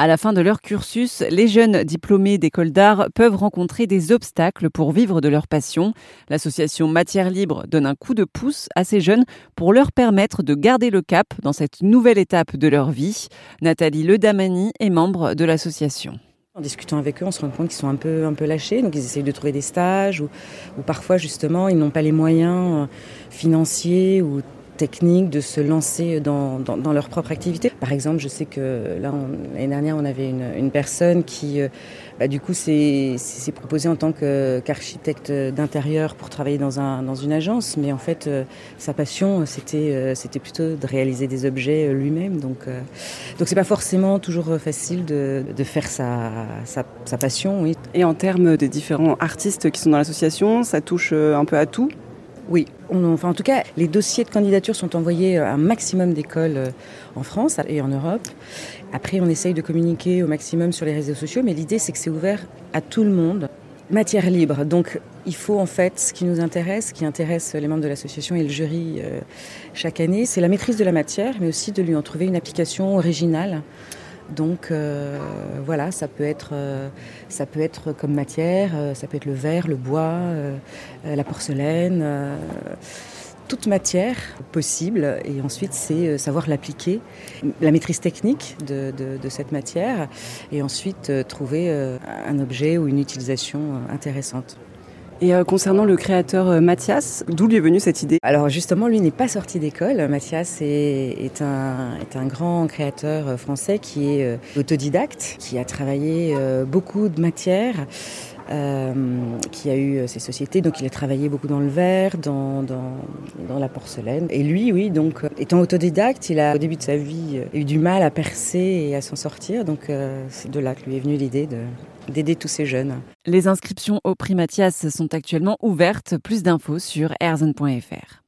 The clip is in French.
À la fin de leur cursus, les jeunes diplômés d'école d'art peuvent rencontrer des obstacles pour vivre de leur passion. L'association Matière Libre donne un coup de pouce à ces jeunes pour leur permettre de garder le cap dans cette nouvelle étape de leur vie. Nathalie Ledamani est membre de l'association. En discutant avec eux, on se rend compte qu'ils sont un peu, un peu lâchés, donc ils essayent de trouver des stages ou, ou parfois justement ils n'ont pas les moyens euh, financiers ou technique de se lancer dans, leur propre activité. Par exemple, je sais que l'année dernière, on avait une, personne qui, euh, bah, du coup, s'est proposée en tant qu'architecte d'intérieur pour travailler dans, un, dans une agence. Mais en fait, euh, sa passion, c'était euh, c'était plutôt de réaliser des objets lui-même. Donc, donc c'est pas forcément toujours facile de, faire sa, passion. Et en termes des différents artistes qui sont dans l'association, ça touche un peu à tout? Oui, enfin en tout cas, les dossiers de candidature sont envoyés à un maximum d'écoles euh, en France et en Europe. Après, on essaye de communiquer au maximum sur les réseaux sociaux, mais l'idée c'est que c'est ouvert à tout le monde. Matière libre, donc il faut en fait ce qui nous intéresse, ce qui intéresse les membres de l'association et le jury euh, chaque année, c'est la maîtrise de la matière, mais aussi de lui en trouver une application originale donc euh, voilà, ça peut être euh, ça peut être comme matière, euh, ça peut être le verre, le bois, la porcelaine, toute matière possible. Et ensuite, c'est savoir l'appliquer, la maîtrise technique de, cette matière, et ensuite trouver un objet ou une utilisation intéressante. Et euh, concernant le créateur euh, Mathias, d'où lui est venue cette idée? Alors justement, lui n'est pas sorti d'école. Mathias est, est, un, est, un, grand créateur euh, français qui est autodidacte, qui a travaillé beaucoup de matières. Euh, qui a eu ses sociétés. Donc il a travaillé beaucoup dans le verre, dans, dans, dans, la porcelaine. Et lui, oui, donc étant autodidacte, il a au début de sa vie eu du mal à percer et à s'en sortir. Donc c'est de là que lui est venue l'idée de, d'aider tous ces jeunes. Les inscriptions au prix Mathias sont actuellement ouvertes. Plus d'infos sur erzen.fr.